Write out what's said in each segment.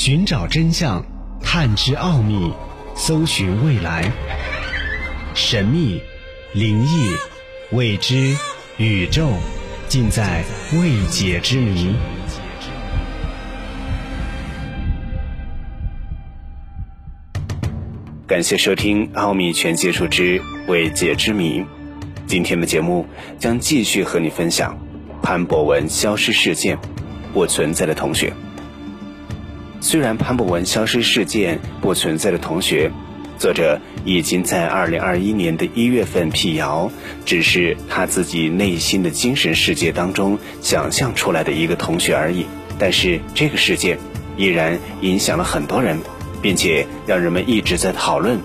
寻找真相，探知奥秘，搜寻未来。神秘、灵异、未知、宇宙，尽在未解之谜。感谢收听《奥秘全接触之未解之谜》。今天的节目将继续和你分享潘博文消失事件不存在的同学。虽然潘博文消失事件不存在的同学，作者已经在二零二一年的一月份辟谣，只是他自己内心的精神世界当中想象出来的一个同学而已。但是这个事件依然影响了很多人，并且让人们一直在讨论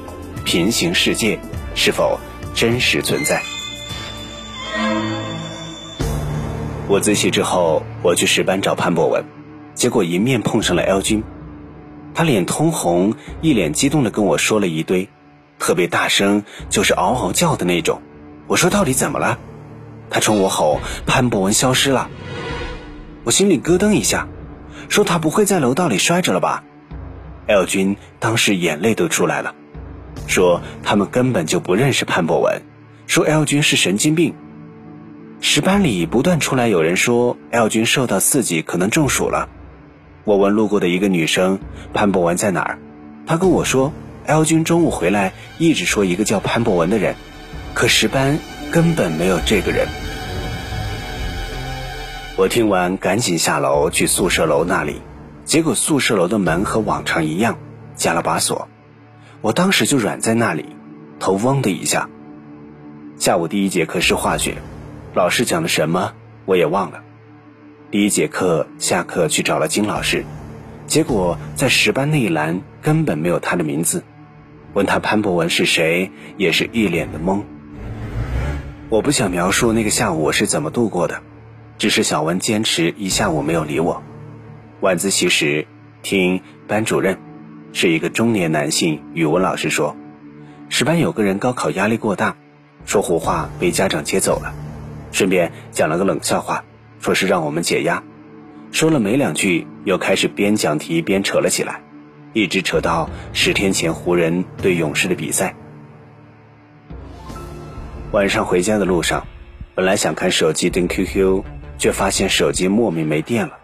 平行世界是否真实存在。我自习之后，我去十班找潘博文。结果迎面碰上了 L 君，他脸通红，一脸激动的跟我说了一堆，特别大声，就是嗷嗷叫的那种。我说到底怎么了？他冲我吼：“潘博文消失了！”我心里咯噔一下，说他不会在楼道里摔着了吧？L 君当时眼泪都出来了，说他们根本就不认识潘博文，说 L 君是神经病。十班里不断出来有人说 L 君受到刺激，可能中暑了。我问路过的一个女生潘博文在哪儿，她跟我说，L 君中午回来一直说一个叫潘博文的人，可十班根本没有这个人。我听完赶紧下楼去宿舍楼那里，结果宿舍楼的门和往常一样加了把锁，我当时就软在那里，头嗡的一下。下午第一节课是化学，老师讲的什么我也忘了。第一节课下课去找了金老师，结果在十班那一栏根本没有他的名字。问他潘博文是谁，也是一脸的懵。我不想描述那个下午我是怎么度过的，只是小文坚持一下午没有理我。晚自习时，听班主任是一个中年男性语文老师说，十班有个人高考压力过大，说胡话被家长接走了，顺便讲了个冷笑话。说是让我们解压，说了没两句，又开始边讲题边扯了起来，一直扯到十天前湖人对勇士的比赛。晚上回家的路上，本来想看手机登 QQ，却发现手机莫名没电了。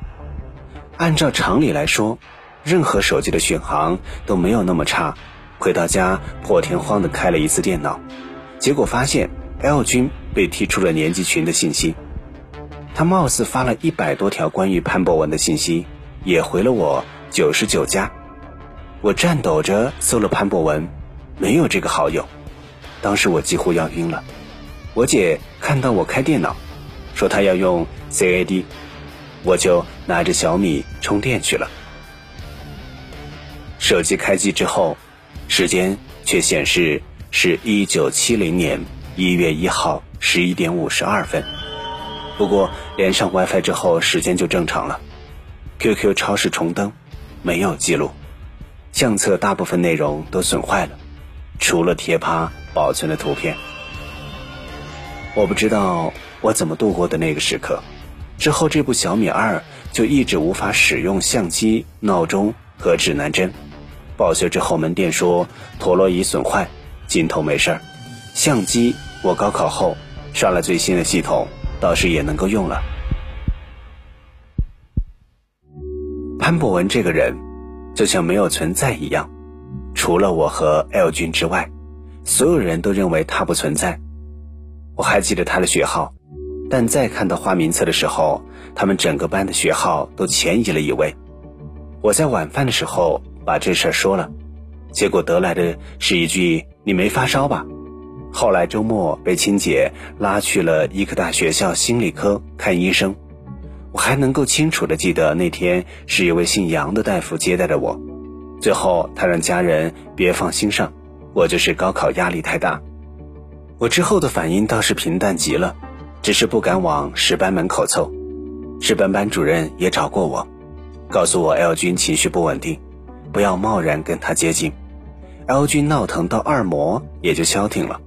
按照常理来说，任何手机的续航都没有那么差。回到家破天荒的开了一次电脑，结果发现 L 君被踢出了年级群的信息。他貌似发了一百多条关于潘博文的信息，也回了我九十九加。我颤抖着搜了潘博文，没有这个好友。当时我几乎要晕了。我姐看到我开电脑，说她要用 CAD，我就拿着小米充电去了。手机开机之后，时间却显示是一九七零年一月一号十一点五十二分。不过连上 WiFi 之后，时间就正常了。QQ 超市重登，没有记录。相册大部分内容都损坏了，除了贴吧保存的图片。我不知道我怎么度过的那个时刻。之后这部小米二就一直无法使用相机、闹钟和指南针。报修之后，门店说陀螺仪损坏，镜头没事儿。相机我高考后刷了最新的系统。倒是也能够用了。潘博文这个人，就像没有存在一样，除了我和 L 君之外，所有人都认为他不存在。我还记得他的学号，但再看到花名册的时候，他们整个班的学号都前移了一位。我在晚饭的时候把这事儿说了，结果得来的是一句：“你没发烧吧？”后来周末被亲姐拉去了医科大学校心理科看医生，我还能够清楚的记得那天是一位姓杨的大夫接待的我。最后他让家人别放心上，我就是高考压力太大。我之后的反应倒是平淡极了，只是不敢往十班门口凑。十班班主任也找过我，告诉我 L 君情绪不稳定，不要贸然跟他接近。L 君闹腾到二模也就消停了。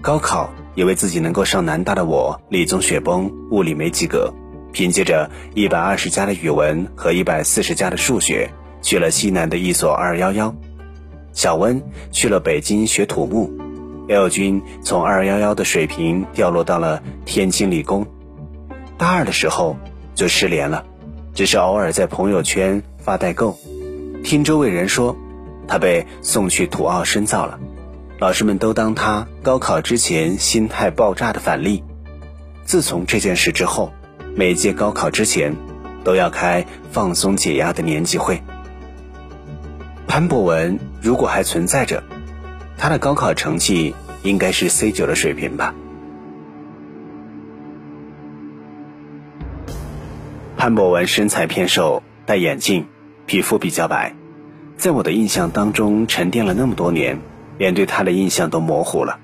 高考，以为自己能够上南大的我，理综雪崩，物理没及格，凭借着一百二十加的语文和一百四十加的数学，去了西南的一所二幺幺。小温去了北京学土木，L 君从二幺幺的水平掉落到了天津理工。大二的时候就失联了，只是偶尔在朋友圈发代购。听周围人说，他被送去土澳深造了，老师们都当他高考之前心态爆炸的反例。自从这件事之后，每届高考之前都要开放松解压的年级会。潘博文如果还存在着，他的高考成绩应该是 C 九的水平吧。潘博文身材偏瘦，戴眼镜。皮肤比较白，在我的印象当中沉淀了那么多年，连对他的印象都模糊了。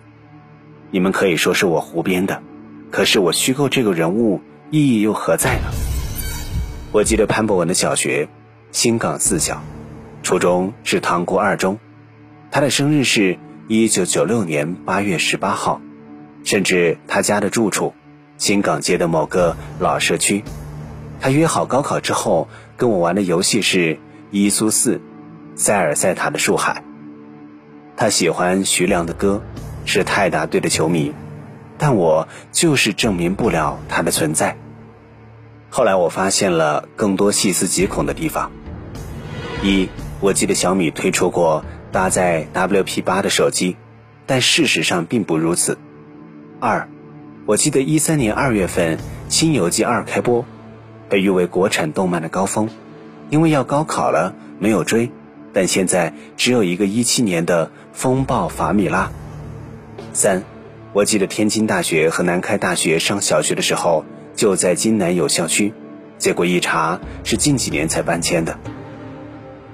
你们可以说是我胡编的，可是我虚构这个人物意义又何在呢？我记得潘博文的小学，新港四小，初中是塘沽二中，他的生日是一九九六年八月十八号，甚至他家的住处，新港街的某个老社区。他约好高考之后跟我玩的游戏是伊苏四，塞尔塞塔的树海。他喜欢徐良的歌，是泰达队的球迷，但我就是证明不了他的存在。后来我发现了更多细思极恐的地方：一，我记得小米推出过搭载 WP 八的手机，但事实上并不如此；二，我记得一三年二月份《新游记二》开播。被誉为国产动漫的高峰，因为要高考了，没有追。但现在只有一个一七年的《风暴法米拉》。三，我记得天津大学和南开大学上小学的时候就在津南有校区，结果一查是近几年才搬迁的。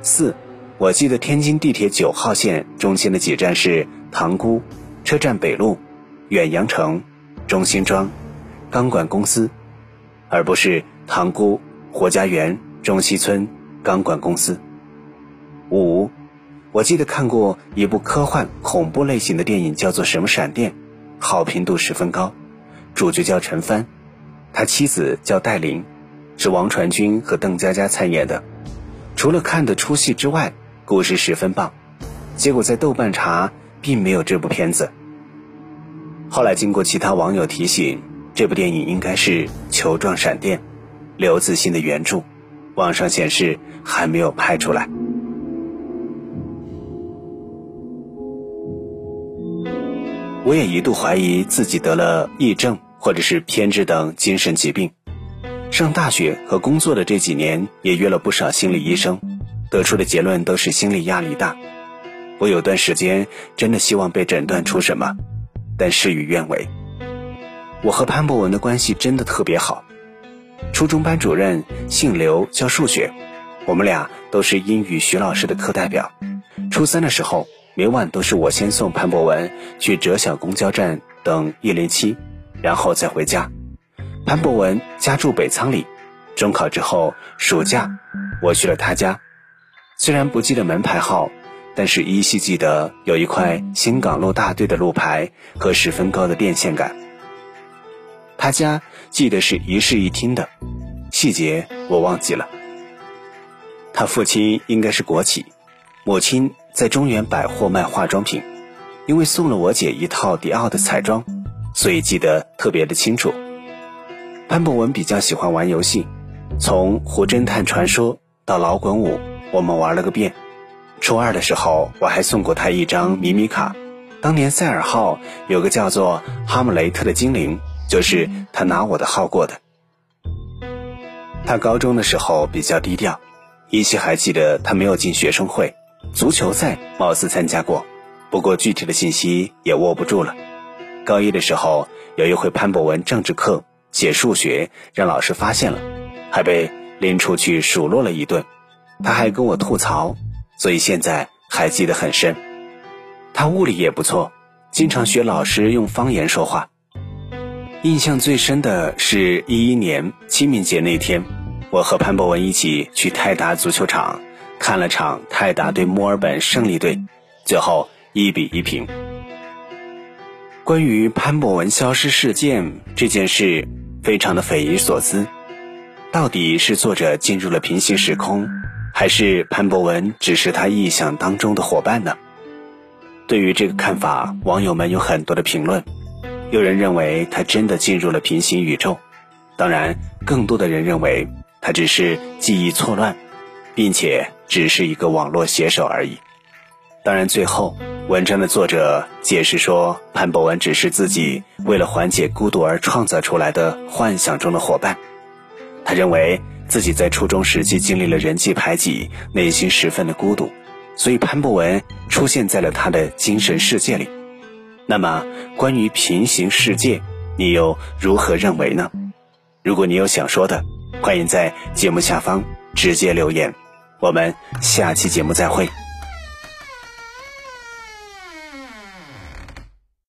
四，我记得天津地铁九号线中间的几站是塘沽车站北路、远洋城、中心庄、钢管公司，而不是。塘沽活家园中西村钢管公司。五，我记得看过一部科幻恐怖类型的电影，叫做《什么闪电》，好评度十分高，主角叫陈帆，他妻子叫戴琳，是王传君和邓家佳参演的。除了看得出戏之外，故事十分棒。结果在豆瓣查并没有这部片子。后来经过其他网友提醒，这部电影应该是《球状闪电》。刘自信的原著，网上显示还没有拍出来。我也一度怀疑自己得了癔症或者是偏执等精神疾病。上大学和工作的这几年，也约了不少心理医生，得出的结论都是心理压力大。我有段时间真的希望被诊断出什么，但事与愿违。我和潘博文的关系真的特别好。初中班主任姓刘，教数学，我们俩都是英语徐老师的课代表。初三的时候，每晚都是我先送潘博文去折小公交站等一零七，然后再回家。潘博文家住北仓里，中考之后暑假，我去了他家。虽然不记得门牌号，但是依稀记得有一块新港路大队的路牌和十分高的电线杆。他家记得是一室一厅的，细节我忘记了。他父亲应该是国企，母亲在中原百货卖化妆品。因为送了我姐一套迪奥的彩妆，所以记得特别的清楚。潘博文比较喜欢玩游戏，从《胡侦探传说》到《老滚五》，我们玩了个遍。初二的时候，我还送过他一张迷你卡，当年赛尔号有个叫做哈姆雷特的精灵。就是他拿我的号过的。他高中的时候比较低调，依稀还记得他没有进学生会，足球赛貌似参加过，不过具体的信息也握不住了。高一的时候有一回潘博文政治课写数学，让老师发现了，还被拎出去数落了一顿，他还跟我吐槽，所以现在还记得很深。他物理也不错，经常学老师用方言说话。印象最深的是一一年清明节那天，我和潘博文一起去泰达足球场看了场泰达对墨尔本胜利队，最后一比一平。关于潘博文消失事件这件事，非常的匪夷所思，到底是作者进入了平行时空，还是潘博文只是他臆想当中的伙伴呢？对于这个看法，网友们有很多的评论。有人认为他真的进入了平行宇宙，当然，更多的人认为他只是记忆错乱，并且只是一个网络写手而已。当然，最后文章的作者解释说，潘博文只是自己为了缓解孤独而创造出来的幻想中的伙伴。他认为自己在初中时期经历了人际排挤，内心十分的孤独，所以潘博文出现在了他的精神世界里。那么，关于平行世界，你又如何认为呢？如果你有想说的，欢迎在节目下方直接留言。我们下期节目再会。